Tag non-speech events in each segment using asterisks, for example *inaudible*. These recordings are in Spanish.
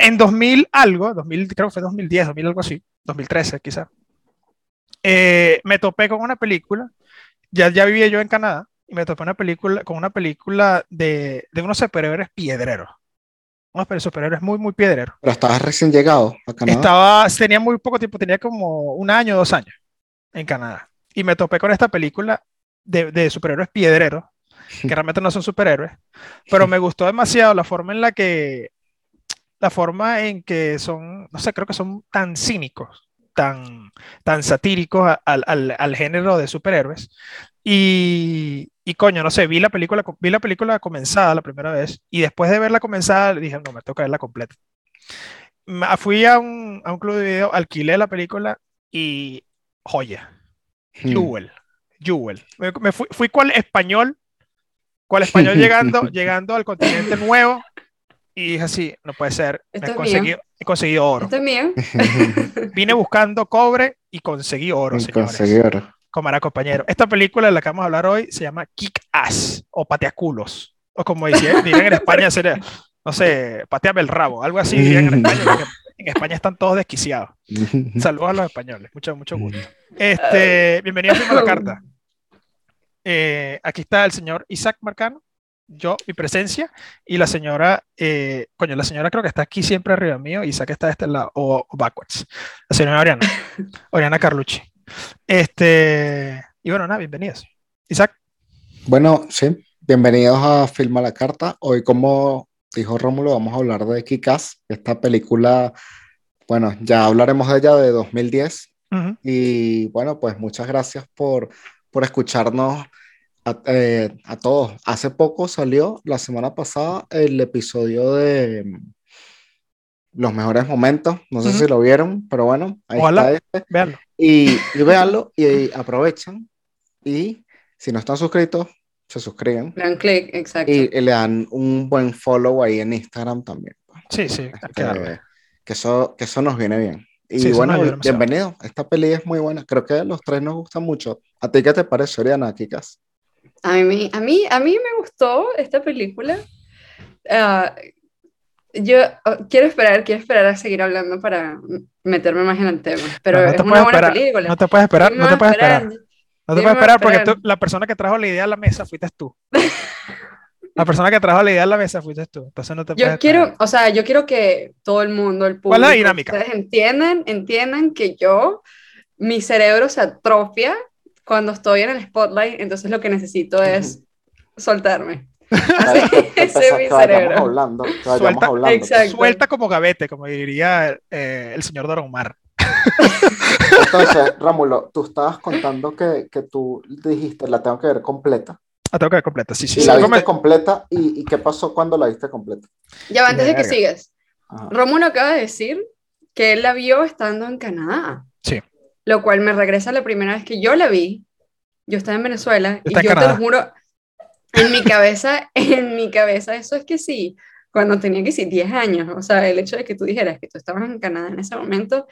en 2000 algo, 2000, creo que fue 2010, 2000 algo así, 2013 quizá, eh, me topé con una película, ya, ya vivía yo en Canadá, y me topé una película, con una película de, de unos superhéroes piedreros. Unos superhéroes muy, muy piedreros. Pero estabas recién llegado a Canadá. Estaba, tenía muy poco tiempo, tenía como un año, dos años en Canadá. Y me topé con esta película de, de superhéroes piedreros, que *laughs* realmente no son superhéroes, pero me gustó demasiado la forma en la que, la forma en que son, no sé, creo que son tan cínicos, tan, tan satíricos al, al, al género de superhéroes. Y, y, coño, no sé, vi la película, vi la película comenzada la primera vez y después de verla comenzada dije, no, me que verla completa. Fui a un, a un club de video, alquilé la película y joya. Hmm. Jewel. Jewel. Me, me fui, fui cual español cual español *laughs* llegando, *laughs* llegando al continente nuevo y dije así, no puede ser, he conseguido, he conseguido, oro. Esto es mío. *laughs* Vine buscando cobre y conseguí oro, y señores. Conseguí oro. Como era compañero. Esta película de la que vamos a hablar hoy se llama Kick Ass o Pateaculos. O como dirían en España *laughs* sería, no sé, pateame el rabo, algo así dirían en España, *laughs* porque en España están todos desquiciados. Saludos a los españoles, mucho, mucho gusto. Este, bienvenido a la Carta. Eh, aquí está el señor Isaac Marcano, yo, mi presencia, y la señora, eh, coño, la señora creo que está aquí siempre arriba mío, Isaac está de este lado, o, backwards. La señora Oriana, *laughs* Oriana Carlucci. Este, y bueno, nada, bienvenidos. Isaac. Bueno, sí, bienvenidos a Filma la Carta. Hoy, como dijo Rómulo, vamos a hablar de Kikas, esta película, bueno, ya hablaremos de ella de 2010. Y bueno, pues muchas gracias por por escucharnos eh, a, todos. Hace poco salió, la semana pasada, el episodio de mm, Los mejores momentos. No sé si lo vieron, pero bueno, ahí está este. Véanlo. Y, y véanlo y, aprovechan. Y si no están suscritos, se suscriben. Le dan clic, exacto. Y, le dan un buen follow ahí en Instagram también. Sí, sí, este, que, eso, que eso nos viene bien. Y bueno, bienvenido. Esta peli es muy buena. Creo que a los tres nos gusta mucho. ¿A ti qué te parece, Oriana, Kikas? A mí, a mí, a mí me gustó esta película. Ah, yo oh, quiero esperar, quiero esperar a seguir hablando para meterme más en el tema. Pero no, es una buena esperar, película. No te puedes esperar, no te puedes esperar. No te puedes esperar porque tú, la persona que trajo la idea a la mesa fuiste tú. *laughs* La persona que trajo la idea a la mesa fuiste tú. Entonces no te Yo quiero, o sea, yo quiero que todo el mundo, el público, ¿Cuál es la dinámica? Ustedes entiendan, entiendan que yo, mi cerebro se atrofia cuando estoy en el spotlight, entonces lo que necesito es soltarme. *laughs* ese es *laughs* mi cerebro. Hablando, suelta, hablando. suelta como gavete, como diría eh, el señor Don Omar. *laughs* Entonces, Rómulo, tú estabas contando que, que tú dijiste, la tengo que ver completa. La tengo que ver completa, sí, sí. ¿Y la viste completa? ¿Y, ¿Y, qué pasó cuando la viste completa? Ya, antes de que sigas. Rómulo acaba de decir que él la vio estando en Canadá. Lo cual me regresa a la primera vez que yo la vi. Yo estaba en Venezuela y yo te lo juro, en mi cabeza, *laughs* en mi cabeza, eso es que sí, cuando tenía que sí 10 años, o sea, el hecho de que tú dijeras que tú estabas en Canadá en ese momento,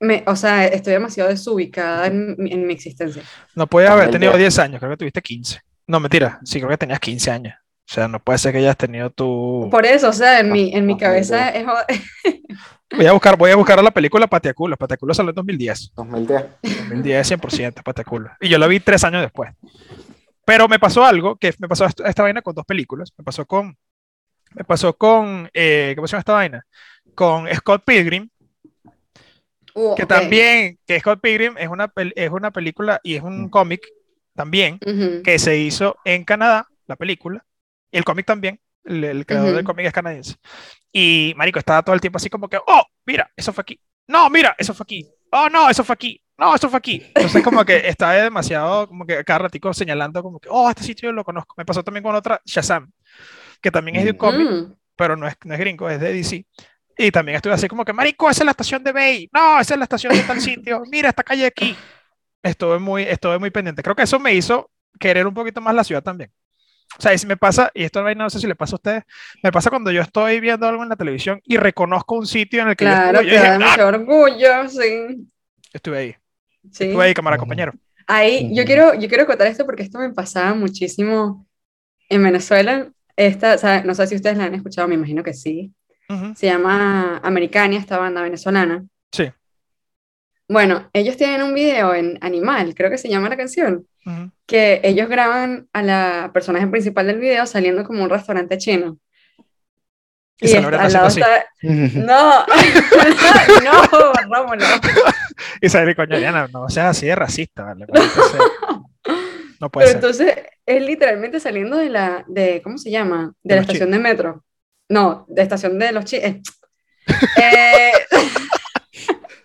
me, o sea, estoy demasiado desubicada en, en mi existencia. No puede haber tenido 10 años, creo que tuviste 15. No, mentira, sí, creo que tenías 15 años. O sea, no puede ser que hayas tenido tu... Por eso, o sea, en mi, en mi cabeza es... *laughs* Voy a buscar, voy a buscar la película Patiaculo. Patiaculo salió en 2010. 2010. 2010, 100%, Patiaculo. Y yo la vi tres años después. Pero me pasó algo, que me pasó esta, vaina con dos películas. Me pasó con... Me pasó con... Eh, ¿Cómo se llama esta vaina? Con Scott Pilgrim, Uh, que también, que Scott Pilgrim es una, es una película y es un mm. cómic también que se hizo en Canadá, la película, y el cómic también, el, creador del cómic es canadiense. Y Marico estaba todo el tiempo así como que, oh, mira, eso fue aquí. No, mira, eso fue aquí. Oh, no, eso fue aquí. No, eso fue aquí. Entonces como que *laughs* estaba demasiado, como que cada ratico señalando como que, oh, este sitio yo lo conozco. Me pasó también con otra, Shazam, que también es de un cómic, mm. pero no es, no es gringo, es de DC. Y también estuve así como que, marico, esa es la estación de Bay. No, esa es la estación de tal sitio. Mira, esta calle aquí. Estuve muy, estuve muy pendiente. Creo que eso me hizo querer un poquito más la ciudad también. O sea, si me pasa, y esto no sé si le pasa a ustedes, me pasa cuando yo estoy viendo algo en la televisión y reconozco un sitio en el que claro, yo estuve. Claro, ah". orgullo, sí. Estuve ahí. Sí. Estuve ahí, cámara compañero. Ahí, yo quiero, yo quiero contar esto porque esto me pasaba muchísimo en Venezuela. Esta, o sea, no sé si ustedes la han escuchado, me imagino que sí Se llama Americania, esta banda venezolana. Sí. Bueno, ellos tienen un video en Animal, creo que se llama la canción, que ellos graban a la personaje principal del video saliendo como un restaurante chino. Y, y al lado está... *laughs* No, *laughs* no, Rómulo. *laughs* y sale, coño, Diana, no seas así de racista, ¿vale? no puede Pero entonces es literalmente saliendo de la, de, ¿cómo se llama? De, la estación de metro. No, de estación de los chinos. Eh, eh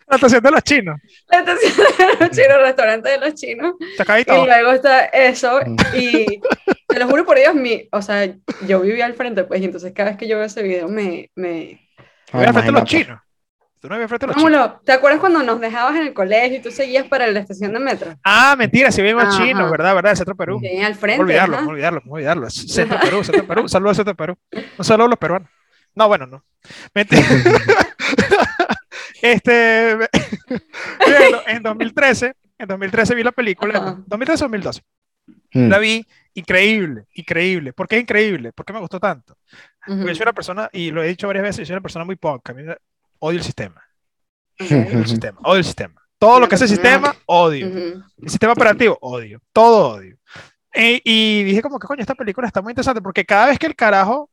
la estación de los chinos. La estación de los chinos, el restaurante de los chinos. Y luego está eso. Mm. Y te lo juro por Dios, mi, o sea, yo vivía al frente, pues, y entonces cada vez que yo veo ese video me. me... al frente de los chinos. ¿Tú no frente a los chinos? ¿Te acuerdas cuando nos dejabas en el colegio y tú seguías para la estación de metro? Ah, mentira, si vimos chinos, ¿verdad? ¿Verdad? Centro Perú. Sí, al frente. Olvidarlo, olvidarlo, olvidarlo. Centro Perú, Centro Perú. Saludos a Centro Perú. Un saludo a los peruanos. No, bueno, no. Mentira. *laughs* Este, *laughs* en 2013, en 2013 vi la película, 2013-2012. Hmm. La vi increíble, increíble. ¿Por qué increíble? ¿Por qué me gustó tanto? Porque yo soy una persona, y lo he dicho varias veces, yo soy una persona muy punk. A mí odio el sistema. Odio el sistema, odio el sistema. Todo lo que es el sistema, odio. El sistema operativo, odio. Todo odio. Y, y, dije como que, coño, esta película está muy interesante porque cada vez que el carajo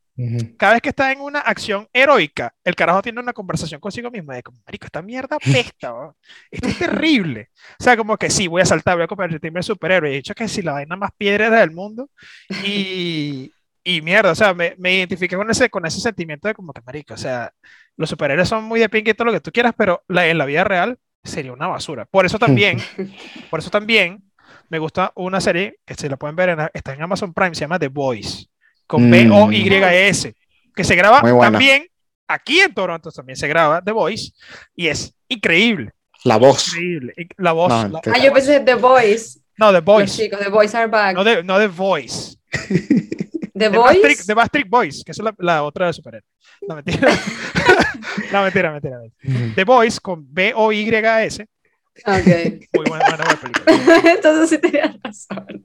cada vez que está en una acción heroica, el carajo tiene una conversación consigo mismo de como, marico, esta mierda *laughs* pesta, esto es terrible. O sea, como que sí, voy a saltar, voy a convertirme en superhéroe. He dicho que si la vaina más piedra del mundo y, *laughs* y mierda, o sea, me, me identifiqué con ese, con ese sentimiento de como que, marico, o sea, los superhéroes son muy de ping y todo lo que tú quieras, pero la, en la vida real sería una basura. Por eso también, *laughs* por eso también me gusta una serie que se la pueden ver, en, está en Amazon Prime, se llama The Voice con B-O-Y-S, que se graba también aquí en Toronto, también se graba The Voice, y es increíble. La voz. Increíble. La voz. ah, yo pensé The Voice. No, The Voice. chicos, The Voice are back. No, The, no The Voice. *laughs* The, Voice. The Bastric Voice, que es la, la otra de superhéroe. No, mentira. *laughs* no, mentira, mentira. The Voice con B-O-Y-S. Ok. Muy buena, buena película. *laughs* Entonces sí tenías razón.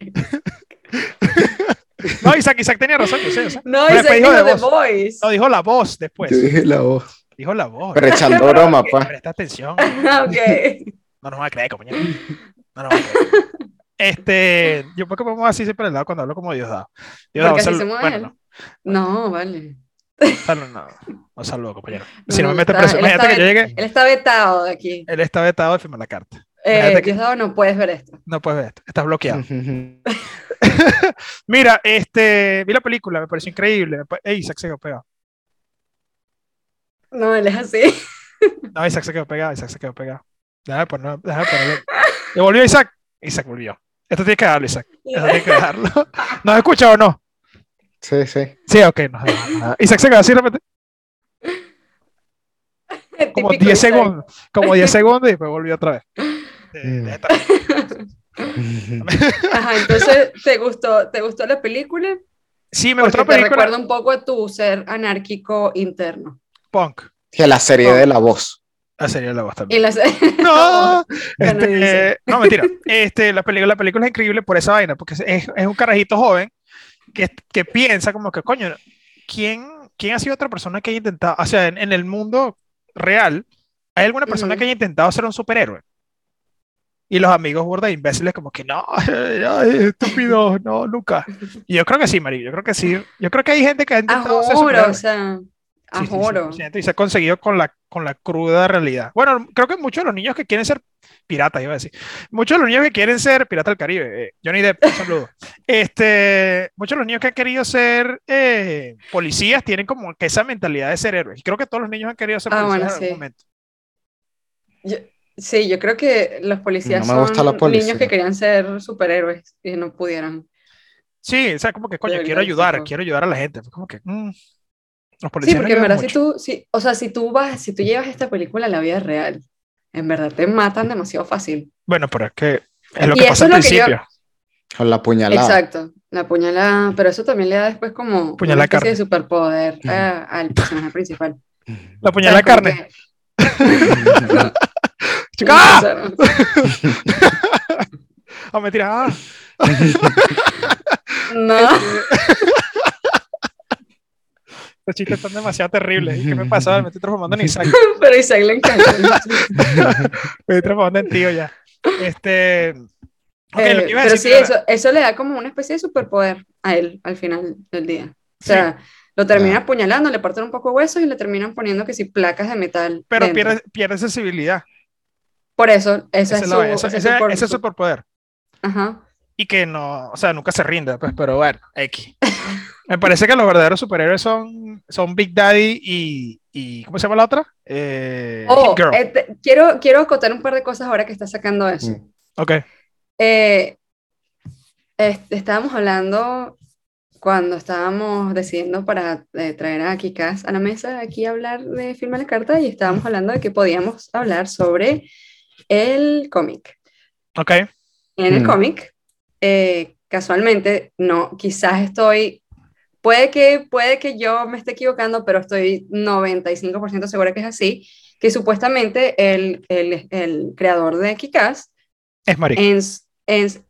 No, Isaac, Isaac tenía razón, yo sé. No, Isaac dijo, The Voice. No, dijo la voz después. Yo dije la voz. Dijo la voz. Pero echando broma, pa. Presta atención. *laughs* ok. No nos va a creer, compañero. No nos va a creer. Este, yo porque pongo así siempre al lado cuando hablo como Diosdado. Diosdado, sal... bueno, no. no, vale. No, no, no saludo, compañero. *laughs* Si no, me mete presión, imagínate que yo llegue. Él está vetado de aquí. Él está vetado de firmar la carta. Eh, Diosdado, no puedes ver esto. No puedes ver esto. Estás bloqueado. *laughs* Mira, este, vi la película, me pareció increíble. Ey, Isaac se quedó pegado. No, él es así. No, Isaac se quedó pegado, Isaac se quedó pegado. Déjame ponerlo, déjame ponerlo. ¿Le volvió Isaac? Isaac volvió. Esto tiene que darlo, Isaac. Esto tiene que darlo. *laughs* ¿Nos escucha o no? Sí, sí. Sí, ok. No, Isaac se quedó así, repente. *laughs* Como 10 segundos. Como 10 segundos y después volvió otra vez. Mm. *laughs* *laughs* Ajá, entonces, ¿te gustó, ¿te gustó la película? Sí, me gustó la película. Te recuerda un poco a tu ser anárquico interno. Punk. Que la serie de La Voz. La serie de La Voz también. *laughs* no, este, no, mentira. Este, la, película, la película es increíble por esa vaina, porque es, es un carajito joven que, que, piensa como que, coño, ¿quién, ¿quién ha sido otra persona que haya intentado, o sea, en, en el mundo real, ¿hay alguna persona que haya intentado ser un superhéroe? Y los amigos burda imbéciles como que no, *laughs* estúpido, no, nunca. Y yo creo que sí, María, yo creo que sí. Yo creo que hay gente que ha intentado o sea, y se ha conseguido con la, con la cruda realidad. Bueno, creo que muchos de los niños que quieren ser piratas, iba a decir, muchos de los niños que quieren ser pirata del Caribe, eh, Johnny Depp, un saludo. *laughs* Este, muchos de los niños que han querido ser eh, policías tienen como que esa mentalidad de ser héroes. Y creo que todos los niños han querido ser ah, policías en algún momento. Yo, Sí, yo creo que los policías son niños que querían ser superhéroes y no pudieran. Sí, o sea, como que, coño, quiero ayudar, quiero ayudar a la gente. Como que, mm, los policías sí, porque en verdad, si tú, si, o sea, si tú vas, si tú llevas esta película a la vida real, en verdad te matan demasiado fácil. Bueno, pero es que es lo que pasa al principio. Con la puñalada. Exacto, la puñalada, pero eso también le da después como puñalada una especie de superpoder al personaje principal. La puñalada carne. *laughs* *laughs* Chica. ¡Ah! *laughs* mentira. Ah. No. Estos chistes están demasiado terribles. ¿Qué me pasa? Me estoy transformando en Isaac. *laughs* Pero Isaac le encanta. me estoy transformando en tío ya. Este. Okay, eh, pero sí, eso, eso le da como una especie de superpoder a él al final del día. O sea, lo terminan apuñalando, le parten un poco huesos y le terminan poniendo que si placas de metal. Pero pierde, pierde sensibilidad. Por eso, ese, es, su, ese, ese, ese superpoder. Ajá. Y que no, o sea, nunca se rinde, pues, pero bueno, X. *laughs* Me parece que los verdaderos superhéroes son, son Big Daddy y, y ¿cómo se llama la otra? Eh, oh, este, quiero, quiero acotar un par de cosas ahora que está sacando eso. Mm. Ok. Eh, estábamos hablando cuando estábamos decidiendo para eh, traer a Kikas a la mesa aquí a hablar de Firma la Carta y estábamos hablando de que podíamos hablar sobre el cómic. Ok. En el mm. cómic, eh, casualmente, no, quizás estoy, puede que, puede que yo me esté equivocando, pero estoy 95% segura que es así, que supuestamente el, el, el creador de Kikas es Mario. En,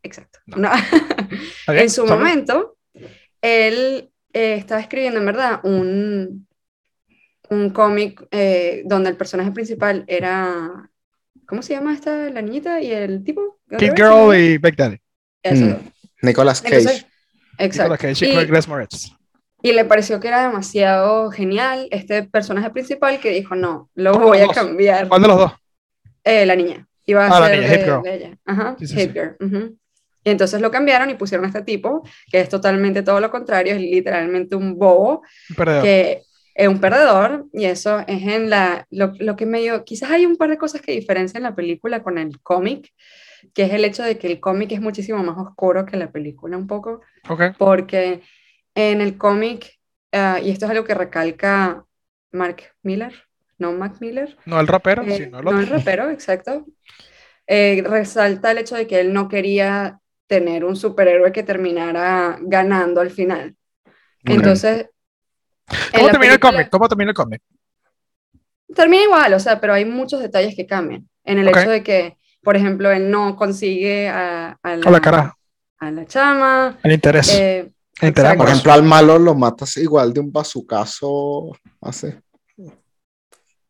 exacto. *laughs* en su momento, él eh, estaba escribiendo, en verdad, un, un cómic eh, donde el personaje principal era. ¿Cómo se llama esta, la niñita y el tipo? Kid Girl y Big Daddy. Eso. Mm. Nicolas Cage. exacto. Nicolas Cage y, y le pareció que era demasiado genial este personaje principal que dijo, no, lo voy a cambiar. ¿Cuál de los dos? Eh, la niña. Iba a ah, ser de, ella. Ajá, Girl. Y entonces lo cambiaron y pusieron a este tipo, que es totalmente todo lo contrario, es literalmente un bobo, que es un perdedor, y eso es en la, lo, lo que medio, quizás hay un par de cosas que diferencian la película con el cómic, que es el hecho de que el cómic es muchísimo más oscuro que la película un poco, okay. porque en el cómic, uh, y esto es algo que recalca Mark Miller, no Mac Miller. No el rapero, eh, sino el No el rapero, *laughs* exacto. Eh, resalta el hecho de que él no quería tener un superhéroe que terminara ganando al final. Entonces... ¿Cómo termina el cómic? ¿Cómo termina el cómic? Termina igual, o sea, pero hay muchos detalles que cambian. En el hecho de que, por ejemplo, él no consigue a, a, la, cara. a la chama. El interés. Eh, por ejemplo, al malo lo matas igual de un bazucazo así.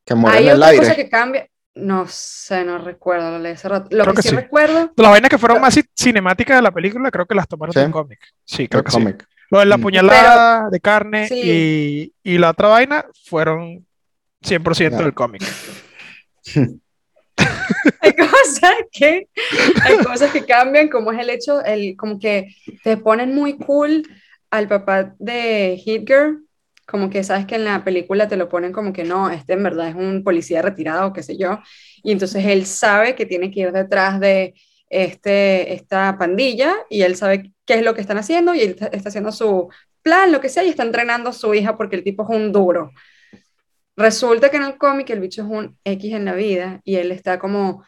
Que muere en el aire. Cosa que cambia. No sé, no recuerdo lo leí hace rato. Lo que, sí, recuerdo. Las vainas que fueron más cinemáticas de la película, creo que las tomaron del cómic. Sí, creo que sí. Lo de la mm. puñalada de carne y, y, la otra vaina fueron 100% del cómic. *laughs* hay cosas que hay cosas que cambian como es el hecho el como que te ponen muy cool al papá de Hitler como que sabes que en la película te lo ponen como que no, este en verdad es un policía retirado, qué sé yo, y entonces él sabe que tiene que ir detrás de este, esta pandilla y él sabe qué es lo que están haciendo y él está, haciendo su plan, lo que sea, y está entrenando a su hija porque el tipo es un duro. Resulta que en el cómic el bicho es un X en la vida y él está como,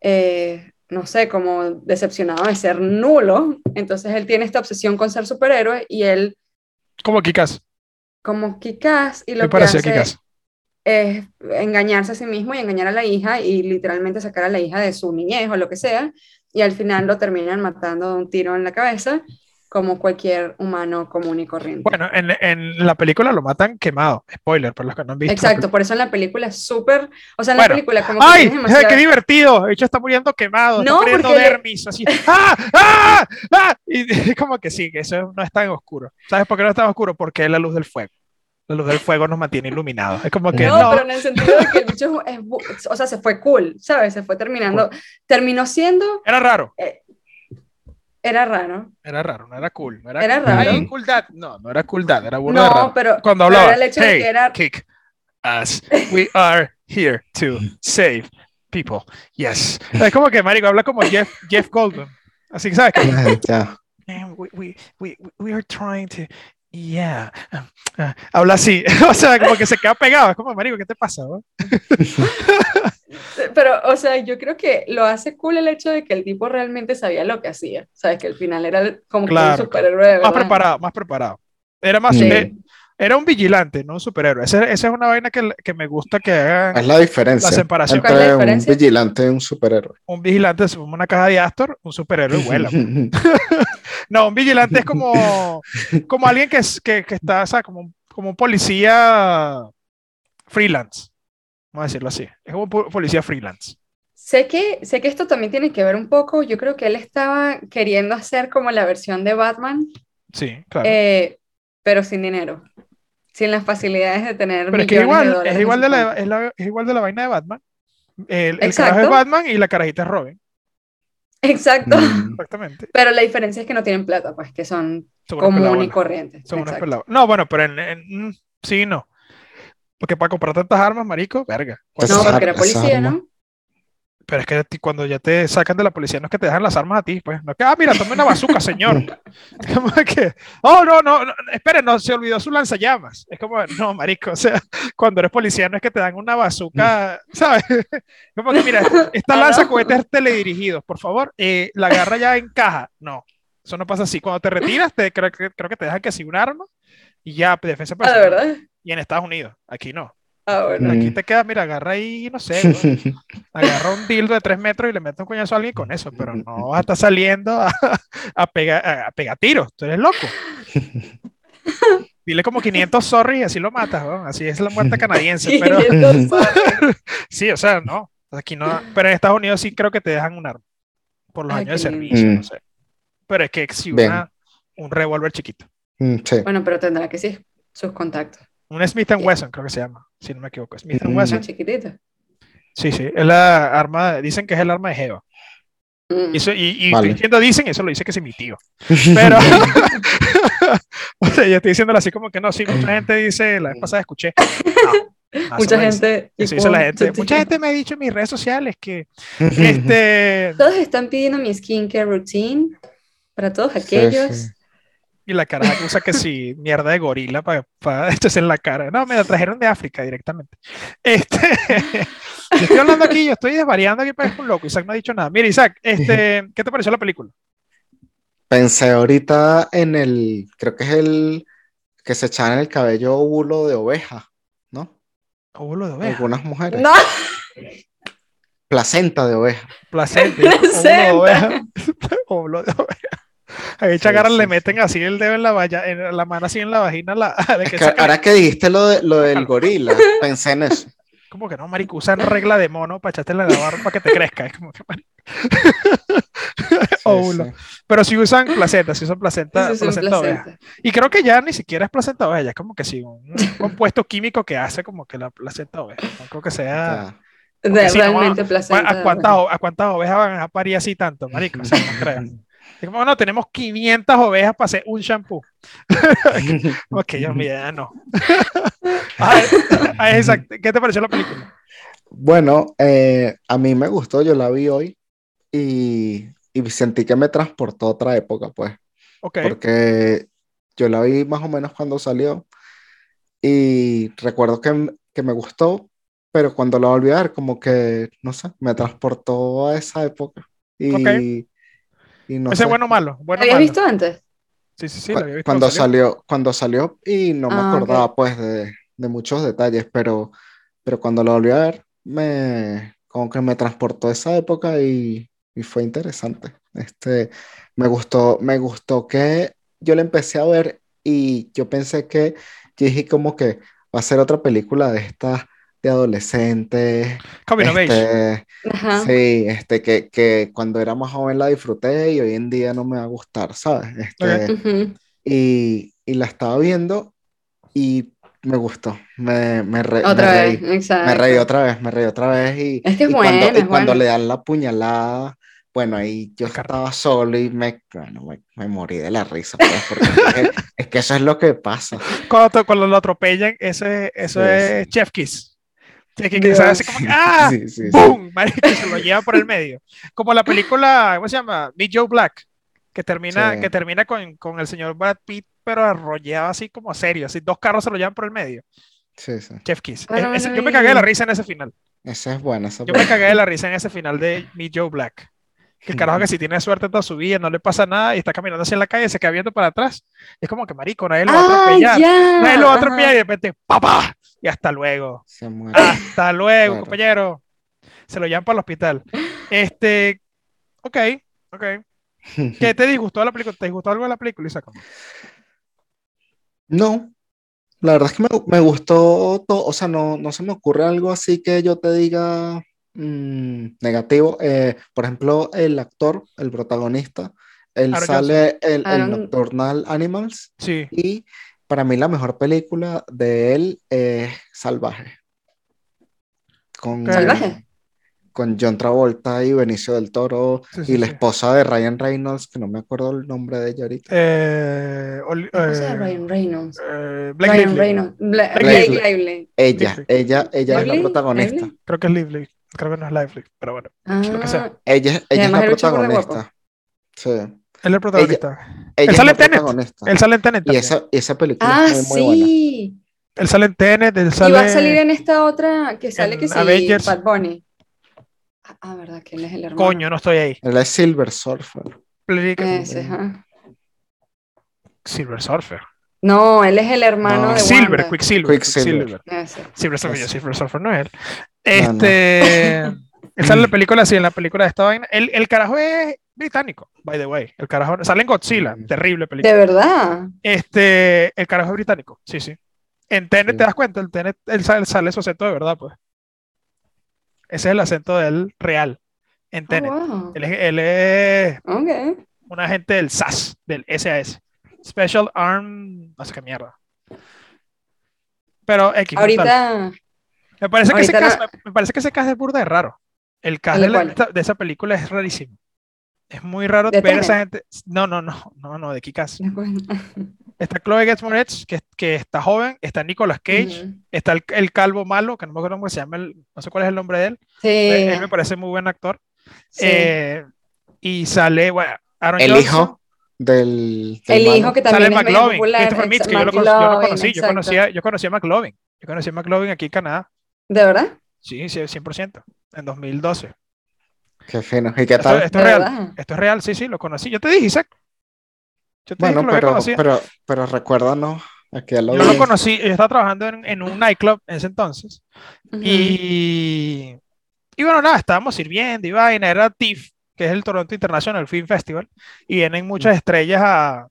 eh, no sé, como decepcionado de ser nulo. Entonces él tiene esta obsesión con ser superhéroe y él... Como Kikas como Kikaz y lo que hace es engañarse a sí mismo y engañar a la hija y literalmente sacar a la hija de su niñez o lo que sea y al final lo terminan matando de un tiro en la cabeza como cualquier humano común y corriente. Bueno, en, en, la película lo matan quemado, spoiler, por los que no han visto. Exacto, por eso en la película es súper, o sea, en la película como ¡Ay! ¡Qué divertido! El hecho está muriendo quemado, no, está muriendo dermis, así, ¡ah! ¡ah! ¡ah! Y *laughs* como que sí, que eso no está en oscuro. ¿Sabes por qué no está en oscuro? Porque es la luz del fuego. La luz del fuego nos mantiene iluminados. Es como que no, no. pero en el sentido de que el bicho es, o sea, se fue cool, ¿sabes? Se fue terminando, terminó siendo... Era raro. Eh, era raro. Era raro, no era cool. No era, era raro. Cool dad. No, no era cool dad, era burro no, de raro. pero cuando hablaba, pero el hecho hey, de que era... kick us. We are here to save people. Yes. Es como que marico habla como Jeff, Jeff Goldblum. Así que sabes que *laughs* Man, we, we, we, we are trying to yeah. Uh, habla así, *laughs* o sea, como que se queda pegado, es como, marico, ¿qué te pasa? *laughs* Pero, o sea, yo creo que lo hace cool el hecho de que el tipo realmente sabía lo que hacía. Sabes que al final era como que un superhéroe. Más preparado, más preparado. Era más. Eh, era un vigilante, no un superhéroe. Esa, esa es una vaina que, que, me gusta que hagan. Es la diferencia. La separación. Entre un vigilante y un superhéroe. Un vigilante es una caja de Astor, un superhéroe *laughs* vuela. *laughs* no, un vigilante es como, como alguien que, que, que está, o sea, como como un policía freelance, vamos a decirlo así, es como un policía freelance. Sé que, sé que esto también tiene que ver un poco, yo creo que él estaba queriendo hacer como la versión de Batman. Sí, claro. Eh, pero sin dinero, sin las facilidades de tener pero es que igual, es igual de la, es, igual de la vaina de Batman. El, el carajo es Batman y la carajita es Robin. Exacto. Mm. Exactamente. Pero la diferencia es que no tienen plata, pues que son, común y corrientes. Son No, bueno, pero en, mm, sí, no. Porque para comprar tantas armas, marico, verga. No, porque era policía, ¿no? Pero es que cuando ya te sacan de la policía no es que te dejan las armas a ti, pues. No es que, ah, mira, tome una bazooka, señor. *laughs* como que, oh, no, no, no, espere, no, se olvidó su lanzallamas. Es como, no, marico, o sea, cuando eres policía no es que te dan una bazooka, ¿sabes? *laughs* como que, mira, esta *laughs* lanza cohetes teledirigidos, por favor, eh, la agarra ya en caja. No, eso no pasa así. Cuando te retiras, te, creo, creo que te dejan que sí un arma y ya, defensa personal. Ah, ¿verdad? Y en Estados Unidos, aquí no. Ah, bueno. Aquí te queda, mira, agarra ahí, no sé, *laughs* agarra un dildo de tres metros y le mete un coñazo a alguien con eso, pero no vas a estar *laughs* saliendo a, *laughs* a, pegar, a, pegar tiros, tú eres loco. Dile como 500 sorry y así lo matas, así es la muerte canadiense, pero... sí, o sea, no, aquí no, pero en Estados Unidos sí creo que te dejan un arma, por los años de servicio, no sé. Pero es que si una, un revólver chiquito. Mm, sí. Bueno, pero tendrá que sí, sus contactos. Un Smith Wesson, creo que se llama, si no me equivoco. Smith mm. Wesson. chiquitita. Sí, sí, es la arma, dicen que es el arma de Jeva. Mm. Y, y, diciendo dicen, eso lo dice que es mi tío. *laughs* Pero, *laughs* o sea, yo estoy diciéndolo así como que no, sí, mucha gente dice, la vez pasada escuché. mucha gente. la gente. Mucha gente me ha dicho en mis redes sociales que *laughs* este. Todos están pidiendo mi skincare routine para todos aquellos. Y la cara usa que sí, mierda de gorila para, para *laughs* echarse en la cara. No, me la trajeron de África directamente. Este, *laughs* yo estoy hablando aquí, yo estoy desvariando aquí para un loco. Isaac no ha dicho nada. Mira, Isaac, este, ¿qué te pareció la película? Pensé ahorita en el, creo que es el que se echan en el cabello óvulo de oveja, ¿no? Óvulo de oveja. Algunas mujeres. No. Placenta de oveja. Placenta. *laughs* Placenta. Óvulo de oveja. óvulo de oveja. A esa le meten así el dedo en la valla, en la mano así en la vagina. La, *laughs* ahora que dijiste lo, de, lo del gorila, *laughs* pensé en eso. Como que no, marico, usan regla de mono para echarte la barba para que te crezca. Es como que, *laughs* Pero si usan placenta, si usan placenta, placenta, Y creo que ya ni siquiera es placenta oveja, es como que sí, un, compuesto químico que hace como que la placenta oveja. No creo que sea. realmente placenta. ¿a cuántas, ¿A cuántas ovejas van a parir así tanto, marico? O sea, no creo. Como, no, tenemos 500 ovejas para hacer un shampoo. *laughs* ok, yo ya no. ¿Qué te pareció la película? Bueno, eh, a mí me gustó, yo la vi hoy y, y, sentí que me transportó a otra época, pues. Ok. Porque yo la vi más o menos cuando salió y recuerdo que, que me gustó, pero cuando la volví a ver, como que, no sé, me transportó a esa época. Y, ¿Ese bueno o malo? Bueno, ¿Lo habías visto antes? Sí, sí, sí. Cuando salió, cuando salió y no me ah, acordaba pues de, de, muchos detalles, pero, pero cuando lo volví a ver, me, como que me transportó a esa época y, y fue interesante. Este, me gustó, me gustó que yo la empecé a ver y yo pensé que, yo dije como que va a ser otra película de estas de adolescente. este, Sí, este, que, que, cuando era más joven la disfruté y hoy en día no me va a gustar, ¿sabes? Este, y, y, la estaba viendo y me gustó. Me, me, otra vez, reí. Exacto. Me reí otra vez, me reí otra vez. Y, es que y cuando, y cuando le dan la puñalada, bueno, ahí yo estaba solo y me, bueno, me, me morí de la risa, pues, porque es, que eso es lo que pasa. *laughs* Cuando, cuando lo atropellan, ese, eso es Chef Kiss. Que, que, que así como *laughs* ¡ah! ¡Bum! que se lo lleva por el medio. Como la película, ¿cómo se llama? Meet Joe Black, que termina, que termina con, con, el señor Brad Pitt, pero arrollado así como serio, así dos carros se lo llevan por el medio. Sí, sí. Chef Kiss. Ah, yo me cagué de la risa en ese final. Esa es buena. Esa yo me cagué de la risa en ese final de Meet Joe Black. Que el carajo que si tiene suerte toda su vida, no le pasa nada y está caminando así en la calle, se queda viendo para atrás. es como que marico, nadie lo va a ah, atropellar. nadie lo va a atropellar y de repente, ¡papá! Y hasta luego. Hasta luego, compañero. Se lo llevan para el hospital. Este, ok, ok. ¿Qué te disgustó de la película? ¿Te disgustó algo de la película, Isaac? No. La verdad es que me, gustó todo, o sea, no, no, se me ocurre algo así que yo te diga mm, negativo. Eh, por ejemplo, el actor, el protagonista, él sale en el, Nocturnal Animals. Sí. Y para mí la mejor película de él es Salvaje. Con, ¿Salvaje? Con John Travolta y Benicio del Toro y la esposa de Ryan Reynolds, que no me acuerdo el nombre de ella ahorita. Eh, la esposa de Ryan Reynolds. Eh, Ryan Reynolds. Blake, Ella, ella, ella es la protagonista. Creo que es Lively. Creo que no es Lively, pero bueno, lo que sea. Ah. Ella, ella es la protagonista. Sí. Él es el protagonista. Ella, él sale en Tenet. Él sale en Tenet. Y esa, esa película ah, es muy, muy sí. buena. Él sale en Tenet. Él sale y va a salir en esta otra que sale que sí, Avengers. Bad Bunny. Ah, verdad, que él es el hermano. Coño, no estoy ahí. Él es Silver Surfer. Ese, Silver Surfer. No, él es el hermano de Silver, Quicksilver. Quicksilver. Silver Surfer, Silver Surfer no es él. Este. *laughs* él sale en la película así, en la película de esta vaina. El, el carajo es británico, by the way. El carajo sale en Godzilla, terrible película. De verdad. Este, el carajo es británico, sí, sí. En Tenet te das cuenta, el Tenet, él sale, sale su acento de verdad, pues. Ese es el acento de él real en oh, Tenet. él, es, un agente del SAS, del SAS. Special Arm, no sé qué mierda. Pero X. Ahorita. Me parece, que ese caso, me, parece que ese caso es burda de raro. El caso de, esa película es rarísimo. Es muy raro ver a esa gente. No, no, no, no, no, de Kikas. *laughs* Está Chloe Gets Moretz, que, que está joven, está Nicolas Cage, está el, calvo malo, que no me acuerdo cómo se llama, no sé cuál es el nombre de él. Sí. Él, me parece muy buen actor. Eh, y sale, bueno, Aaron el hijo del, el hijo que también sale es McLovin. Christopher Mitchell, yo, lo, yo, lo, conocí, yo conocía, yo conocía a McLovin. Yo conocí a McLovin aquí en Canadá. ¿De verdad? Sí, sí, 100%, en 2012. Qué fino. ¿Y qué tal? Esto, es real. Esto es real, sí, sí, lo conocí. Yo te dije, Isaac. Yo te bueno, pero, pero, pero recuérdanos. yo lo conocí, yo estaba trabajando en, en un nightclub en ese entonces. y, y bueno, nada, estábamos sirviendo y vaina, era TIFF, que es el Toronto International Film Festival, y vienen muchas estrellas a,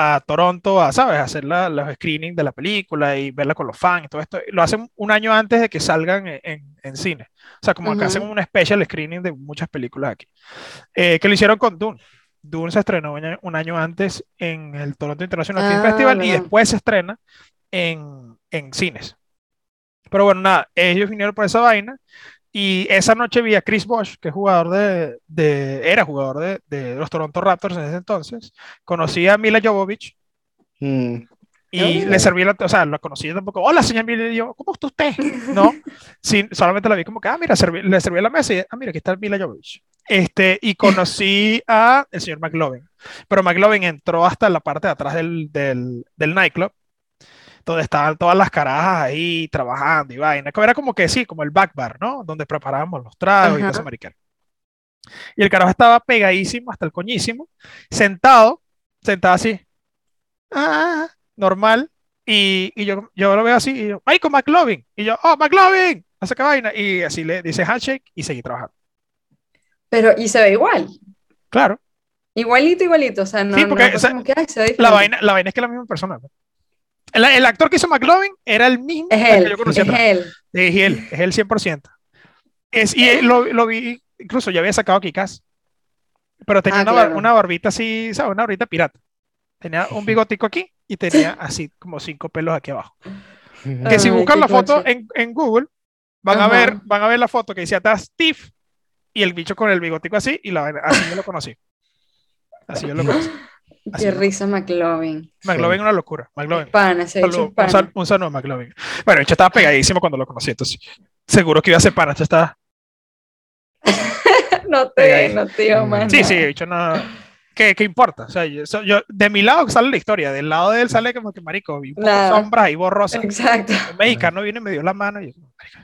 a Toronto a, ¿sabes?, a hacer la, los screenings de la película y verla con los fans y todo esto. Lo hacen un año antes de que salgan en, en, cine. O sea, como que hacen un special screening de muchas películas aquí. Eh, que lo hicieron con Dune. Dune se estrenó un año, antes en el Toronto International Film ah, Festival y después se estrena en, en cines. Pero bueno, nada, ellos vinieron por esa vaina y esa noche vi a Chris Bosch, que es jugador de, de era jugador de, de, los Toronto Raptors en ese entonces. Conocí a Mila Jovovich. Mm. Y le serví la, o sea, la conocí tampoco. Hola, señor Mila, y yo, ¿cómo está usted? No, *laughs* sí, solamente la vi como que, ah, mira, le serví la mesa y, ah, mira, aquí está Mila Jovovich. Este, y conocí a el señor McLovin. Pero McLovin entró hasta la parte de atrás del, del, del nightclub donde estaban todas las carajas ahí trabajando y vaina. Era como que sí, como el back bar, ¿no? Donde preparábamos los tragos y cosas americanas. Y el carajo estaba pegadísimo, hasta el coñísimo, sentado, sentado así, ah, normal. Y, y yo, yo lo veo así, y yo, Michael McLovin. Y yo, oh, McLovin, no sé qué vaina. Y así le dice handshake y seguí trabajando. Pero, y se ve igual. Claro. Igualito, igualito. O sea, no, sí, porque la, vaina, la vaina es que es la misma persona. El, actor que hizo McLovin era el mismo es él, que yo conocía. Es él. Es él, es él 100%. Es, y lo, lo, vi, incluso ya había sacado Kikas. Pero tenía ah, una, una, barbita así, ¿sabes? Una barbita pirata. Tenía un *laughs* bigotico aquí y tenía *laughs* así como cinco pelos aquí abajo. *laughs* Que si buscan la foto en, en, Google, van a, ver, van a ver la foto que dice atrás Steve y el bicho con el bigotico así y la, así yo lo conocí. Así yo lo conocí. Qué risa McLovin. McLovin es una locura. McLovin. Pana, se un, pana. un, saludo a McLovin. Bueno, hecho estaba pegadísimo cuando lo conocí, entonces seguro que iba a ser pana. estaba. *laughs* no te, no te digo más. Sí, sí, hecho no. ¿Qué, ¿Qué, importa? O sea, yo, de mi lado sale la historia, del lado de él sale como que marico, poco sombras y borrosa. Exacto. Un mexicano viene y me dio la mano y yo,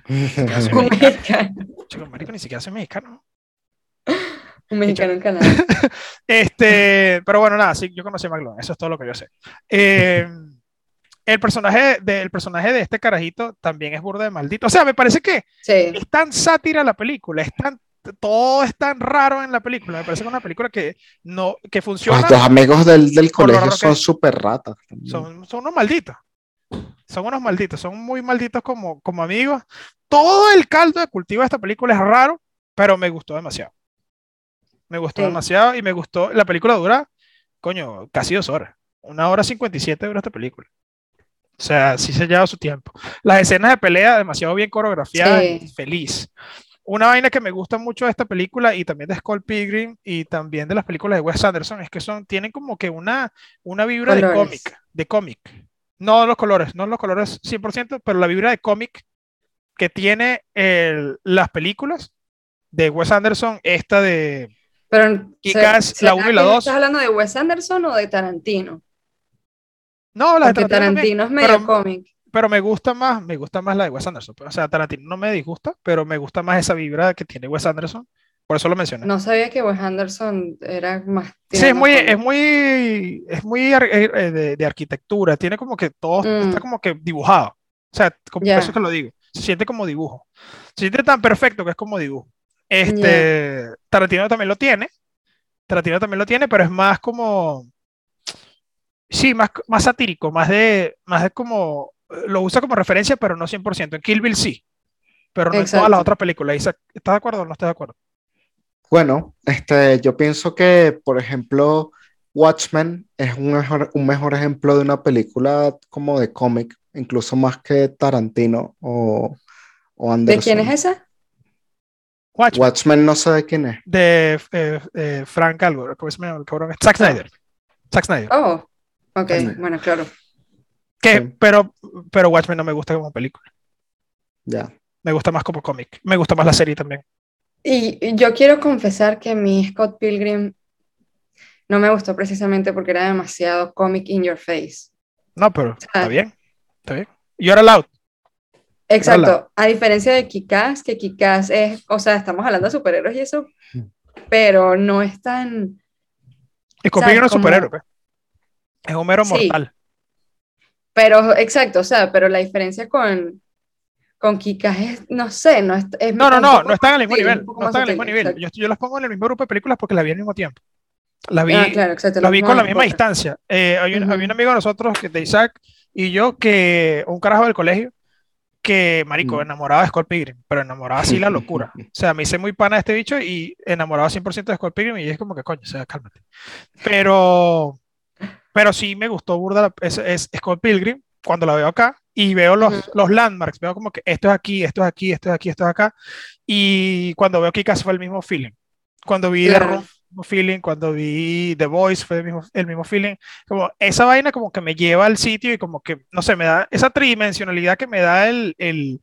marico, *laughs* un mexicano. Chico, marico, ni siquiera soy mexicano. Un mexicano en Canadá. *laughs* este, pero bueno, nada, sí, yo conocí a McLovin, eso es todo lo que yo sé. Eh, el personaje, de, personaje de este carajito también es burda de maldito. O sea, me parece que es tan sátira la película, es tan, todo es tan raro en la película. Me parece que es una película que, no, que funciona. Los amigos del, del colegio son súper ratas. Son, son unos malditos. Son unos malditos, son muy malditos como, como amigos. Todo el caldo de cultivo de esta película es raro, pero me gustó demasiado. Me gustó demasiado y me gustó. La película dura, coño, casi dos horas. Una hora cincuenta y siete dura esta película. O sea, sí se lleva su tiempo. Las escenas de pelea demasiado bien coreografiadas y feliz. Una vaina que me gusta mucho de esta película y también de Scott Pilgrim y también de las películas de Wes Anderson es que son, tienen como que una, una vibra de cómic, de cómic. No los colores, no los colores 100%, pero la vibra de cómic que tiene las películas de Wes Anderson, esta de pero, la 1 y la 2. ¿Estás hablando de Wes Anderson o de Tarantino? No, la de Tarantino, es medio cómic. Pero me gusta más, me gusta más la de Wes Anderson. O sea, Tarantino no me disgusta, pero me gusta más esa vibra que tiene Wes Anderson. Por eso lo mencioné. No sabía que Wes Anderson era más. Sí, es muy, es muy, es muy eh, de, arquitectura. Tiene como que todo está mm. como que dibujado. O sea, como, eso te lo digo. Se siente como dibujo. Se siente tan perfecto que es como dibujo. Este, Tarantino también lo tiene. Tarantino también lo tiene, pero es más como. Sí, más, más satírico, más de, más de como. Lo usa como referencia, pero no 100%. En Kill Bill sí, pero no en todas las otras películas. ¿Estás de acuerdo o no estás de acuerdo? Bueno, este, yo pienso que, por ejemplo, Watchmen es un mejor, un mejor ejemplo de una película como de cómic, incluso más que Tarantino o, o Anderson. ¿De quién es esa? Watchmen. no sé de quién es. De eh, eh, Frank algo, ¿cómo se llama? Zack Snyder. Zack Snyder. Oh, ok, bueno, claro. Que, pero, pero Watchmen no me gusta como película. Ya. Me gusta más como cómic. Me gusta más la serie también. Y yo quiero confesar que mi Scott Pilgrim no me gustó precisamente porque era demasiado comic in your face. No, pero está bien. Está bien. You're allowed. Exacto, a diferencia de Kikaz, que Kikaz es, o sea, estamos hablando de superhéroes y eso, pero no es tan... Es como no es superhéroe, pues. es Homero mortal. Pero, exacto, o sea, pero la diferencia con, con Kikaz es, no sé, no es... no, no, no, no están al mismo nivel, no están al mismo nivel. Yo, yo las pongo en el mismo grupo de películas porque las vi al mismo tiempo. Las vi, ah, claro, exacto, vi con la misma distancia. Eh, hay, un, había un amigo de nosotros, de Isaac, y yo, que un carajo del colegio, que, marico, mm. enamorado de Scott Pilgrim, pero enamorado así la locura. *laughs* O sea, me hice muy pana de este bicho y enamorado 100% de Scott Pilgrim y es como que, coño, o sea, cálmate. Pero, pero sí me gustó burda es, es, Scott Pilgrim cuando la veo acá y veo los, los landmarks, veo como que esto es aquí, esto es aquí, esto es aquí, esto es acá. Y cuando veo casi fue el mismo feeling. Cuando vi claro feeling, cuando vi The Voice fue el mismo, el mismo feeling, como esa vaina como que me lleva al sitio y como que, no sé, me da esa tridimensionalidad que me da el, el,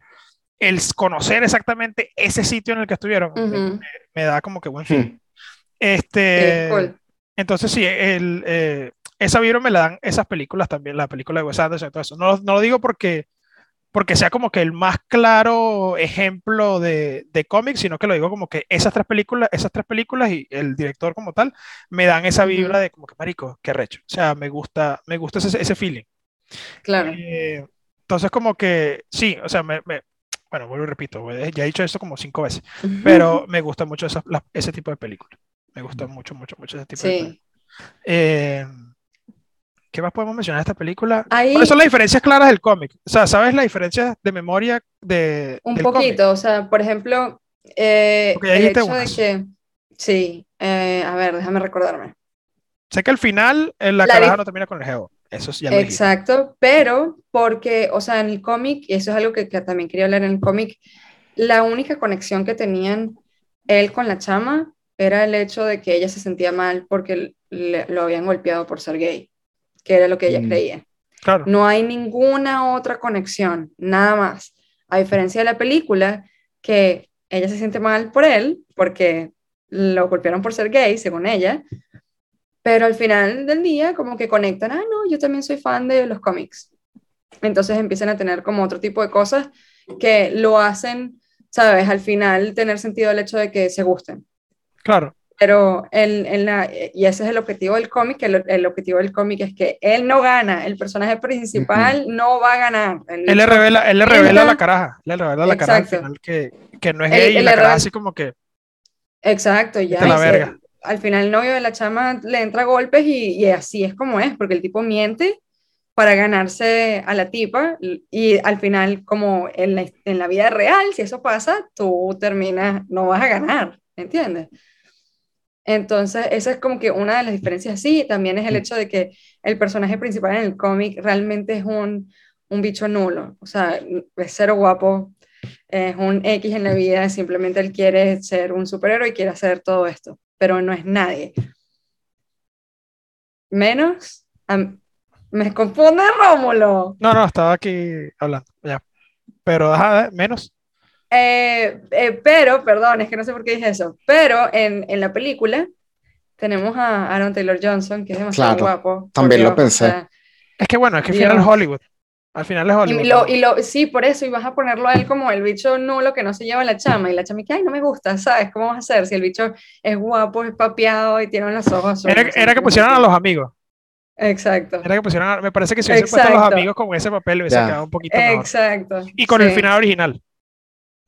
el conocer exactamente ese sitio en el que estuvieron, me, da como que buen feeling. Este, entonces sí, el, eh, esa vibra me la dan esas películas también, la película de Wes Anderson y todo eso. No, no lo digo porque porque sea como que el más claro ejemplo de, de cómic, sino que lo digo como que esas tres películas, esas tres películas y el director como tal me dan esa vibra de como que marico, qué recho. O sea, me gusta, me gusta ese, ese feeling. Claro. Eh, entonces como que sí, o sea, me, bueno, vuelvo y repito, ya he dicho eso como cinco veces, pero me gusta mucho ese tipo de películas. Me gusta mucho, mucho, mucho ese tipo de películas. Eh, ¿Qué más podemos mencionar de esta película? ¿Cuáles son las diferencias claras del cómic? O sea, ¿sabes la diferencia de memoria de. Un poquito, o sea, por ejemplo, eh, el hecho de que. Sí, eh, a ver, déjame recordarme. Sé que al final en la, caraja no termina con el geo. Eso ya lo Exacto, pero porque, o sea, en el cómic, y eso es algo que, también quería hablar en el cómic, la única conexión que tenían él con la chama era el hecho de que ella se sentía mal porque lo habían golpeado por ser gay que era lo que ella mm. creía. Claro. No hay ninguna otra conexión, nada más. A diferencia de la película, que ella se siente mal por él, porque lo golpearon por ser gay, según ella, pero al final del día como que conectan, ah, no, yo también soy fan de los cómics. Entonces empiezan a tener como otro tipo de cosas que lo hacen, ¿sabes? Al final tener sentido el hecho de que se gusten. Claro. Pero en, la, y ese es el objetivo del cómic, el, el, objetivo del cómic es que él no gana, el personaje principal no va a ganar. Él, le revela, él le revela la caraja, le revela la caraja al final que, que no es gay y la caraja así como que... Exacto, ya. al final el novio de la chama le entra golpes y, y, así es como es, porque el tipo miente para ganarse a la tipa y al final, como en la, en la vida real, si eso pasa, tú terminas, no vas a ganar, ¿entiendes? Entonces, esa es como que una de las diferencias. Sí, también es el hecho de que el personaje principal en el cómic realmente es un, un bicho nulo, o sea, es cero guapo, es un X en la vida, simplemente él quiere ser un superhéroe y quiere hacer todo esto, pero no es nadie. Menos, me confunde Rómulo. No, no, estaba aquí hablando, ya. Pero, menos. Eh, eh, pero, perdón, es que no sé por qué dije eso, pero en, en la película tenemos a Aaron Taylor Johnson, que es demasiado guapo. También lo pensé. es que bueno, es que final Hollywood. Al final es Hollywood. Y lo, y lo, sí, por eso, y vas a ponerlo a él como el bicho nulo que no se lleva la chama, y la chama que, ay, no me gusta, ¿sabes? ¿Cómo vas a hacer si el bicho es guapo, es papeado y tiene los ojos Era, era que pusieran a los amigos. Exacto. Era que pusieran, me parece que si hubiesen puesto a los amigos con ese papel hubiese quedado un poquito mejor. Exacto. Y con el final original.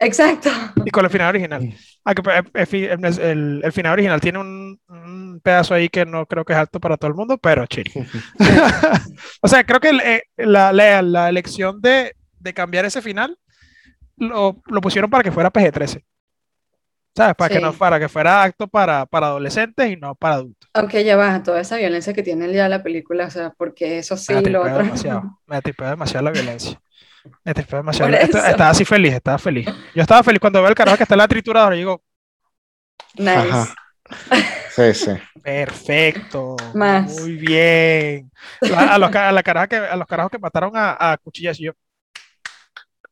Exacto. Y con el final original. Ah, pues, el, el, final original tiene un, un, pedazo ahí que no creo que es alto para todo el mundo, pero chill. *laughs* o sea, creo que eh, la, la, la, elección de, de, cambiar ese final lo, lo, pusieron para que fuera PG-13. ¿Sabes? Para, que no, para que fuera acto para, para adolescentes y no para adultos. Aunque ya baja toda esa violencia que tiene ya la película, o sea, porque eso sí, me lo otro. Demasiado, me demasiado la violencia. *laughs* Este estaba así feliz, estaba feliz. Yo estaba feliz cuando veo el carajo que está en la trituradora y digo. Nice. Sí, sí. Perfecto. Muy bien. A, los, a, la caraja que, a los carajos que mataron a, a cuchillas y yo.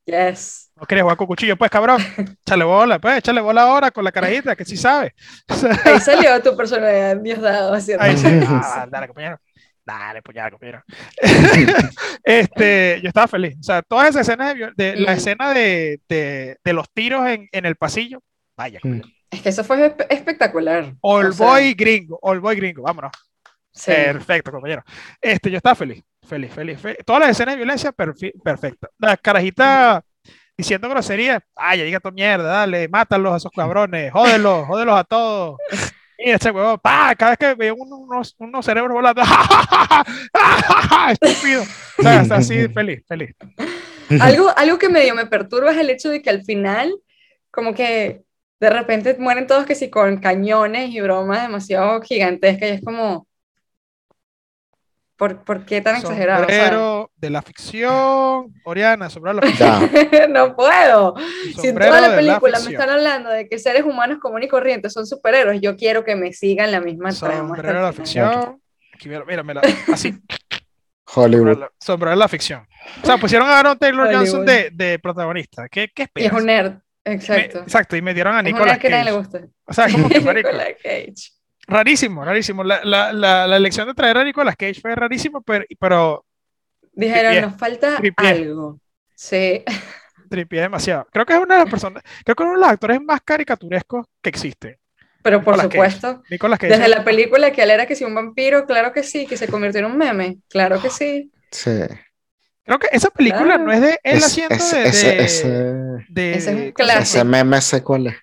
Yes. No quería jugar con cuchillo, pues cabrón. *laughs* Échale bola, pues, échale bola ahora con la carajita, que sí sabe. Ahí salió tu personalidad, Dios dado. Ahí sí. Ah, dale, compañero. Dale, pues ya, compañero. *laughs* *laughs* este, yo estaba feliz. O sea, todas esas escenas de, la escena de, de, de, los tiros en, en el pasillo, vaya. Mm. Es que eso fue espectacular. All boy gringo, all boy gringo, vámonos. Perfecto, compañero. Este, yo estaba feliz, feliz, feliz. feliz. Todas las escenas de violencia, perfecta. La carajita diciendo groserías, ay, ya diga tu mierda, dale, mátalos a esos cabrones, jódelos, jódelos a todos. Y ese huevo, pa, cada vez que veo unos, unos cerebros volando, *laughs* estúpido. O sea, está así, *laughs* feliz, feliz. Algo, algo que medio me perturba es el hecho de que al final, como que de repente mueren todos que sí con cañones y bromas demasiado gigantescas y es como, ¿Por, ¿Por, qué tan exagerado? Sombrero de la ficción, Oriana, sombrero de la ficción. *laughs* no puedo. Si en toda la película me están hablando de que seres humanos comunes y corrientes son superhéroes, yo quiero que me sigan la misma trama. Sombrero de la ficción. Aquí, mira, mira, así. Hollywood. Sombrero de la ficción. O sea, pusieron a Aaron Taylor Johnson de, de, protagonista. ¿Qué, qué esperas? Y es un nerd. Exacto. exacto, y me dieron a Nicolas Cage. que nadie le gusta. O sea, como que *laughs* Nicolas Cage. Rarísimo, rarísimo. La, la, la, elección de traer a Nicolas Cage fue rarísimo, pero. pero Dijeron, nos falta algo. Sí. *laughs* Tripié demasiado. Creo que es una de las personas, creo que es uno de los actores más caricaturescos que existe. Pero por supuesto. Nicolas Cage. Desde la película que él era que si un vampiro, claro que sí, que se convirtió en un meme, claro que sí. Sí. Creo que esa película no es de él haciendo de, ese, ese, de, ese, ese meme sé cuál es.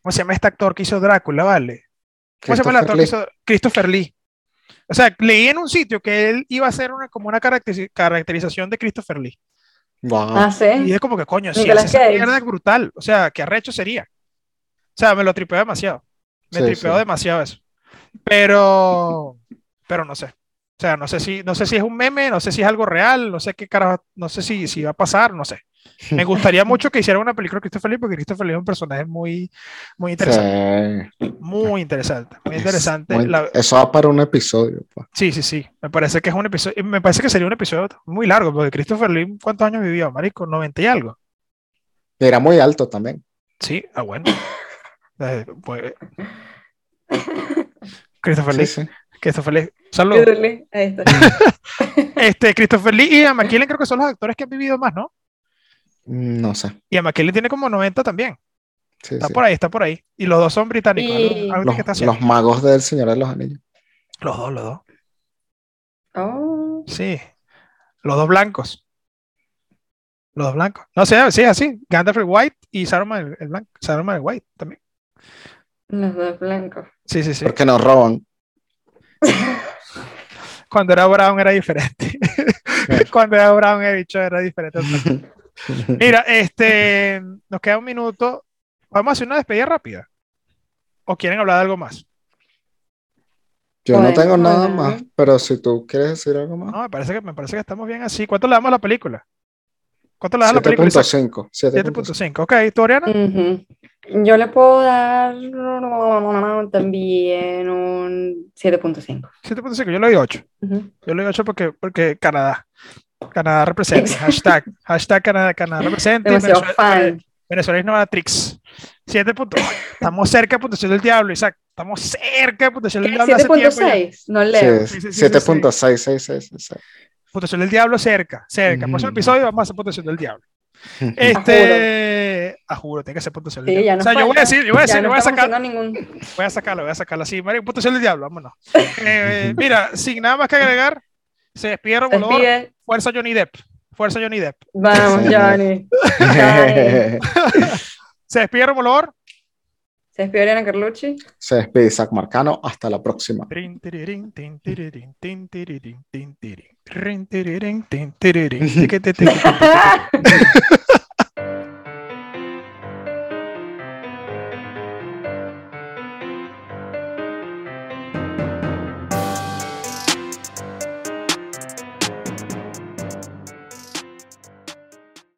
¿Cómo se llama este actor que hizo Drácula, vale? ¿Cómo se llama el actor hizo Christopher Lee? O sea, leí en un sitio que él iba a hacer una, como una caracterización de Christopher Lee. Wow. Ah, ¿sí? Y es como que, coño, hace esa mierda es brutal. O sea, qué arrecho sería. O sea, me lo tripeó demasiado. Me sí, tripeó sí. demasiado eso. Pero, pero no sé. O sea, no sé si, no sé si es un meme, no sé si es algo real, no sé qué carajo, no sé si, si va a pasar, no sé. Me *laughs* gustaría mucho que hiciera una película de Christopher Lee, porque Christopher Lee es un personaje muy, muy interesante. Sí. Muy interesante, muy interesante. Muy, la... Eso va para un episodio. Pa. Sí, sí, sí. Me parece que es un episodio, me parece que sería un episodio muy largo, porque Christopher Lee, ¿cuántos años vivió, marico? 90 y algo. Era muy alto también. Sí, ah, bueno. Eh, pues... Christopher Lee. Sí, sí. Christopher Lee. Saludos. Ahí está. *laughs* este, Christopher Lee y a McKellen creo que son los actores que han vivido más, ¿no? No sé. Y a McKellen tiene como 90 también. Sí, está sí. por ahí, está por ahí. Y los dos son británicos. Y... Los, los, magos del Señor de los Anillos. Los dos, los dos. Oh. Sí. Los dos blancos. Los dos blancos. No sé, sí, así. Gandalf el White y Saruman el, el blanco. Saruman el White también. Los dos blancos. Sí, sí, sí. Porque nos roban. *laughs* cuando era Brown era diferente. *laughs* cuando era Brown el bicho era diferente. *laughs* Mira, este, nos queda un minuto. Vamos a hacer una despedida rápida. ¿O quieren hablar de algo más? Yo no tengo nada más, pero si tú quieres decir algo más. No, me parece que, me parece que estamos bien así. ¿Cuánto le damos a la película? ¿Cuánto le das a la película? 7.5. 7.5. Ok, ¿tú, Oriana? Yo le puedo dar también un 7.5. 7.5, yo le doy 8. Yo le doy 8 porque, porque Canadá. Canadá representa. hashtag, hashtag Canadá, Canadá representa. Venezuela, es Novatrix. 7 puntos. Estamos cerca de puntuación del diablo, Isaac. Estamos cerca de puntuación del diablo. 7.6, no leo. 7.6, Puntuación del diablo cerca, cerca. Por próximo episodio vamos a hacer puntuación del diablo. *laughs* Este, a juro, tiene que ser puntuación del diablo. o sea, yo voy a decir, yo voy a decir, voy a sacar. Ningún... Voy a sacarlo, voy a sacarlo así. Mario, puntuación del diablo, vámonos. *laughs* Eh, mira, sin nada más que agregar, se despide Romulo. Fuerza Johnny Depp. Fuerza Johnny Depp. Vamos, *laughs* Johnny. *laughs* se despide Romolor. Se despide Ariana Carlucci. Se despide Isaac Marcano. Hasta la próxima.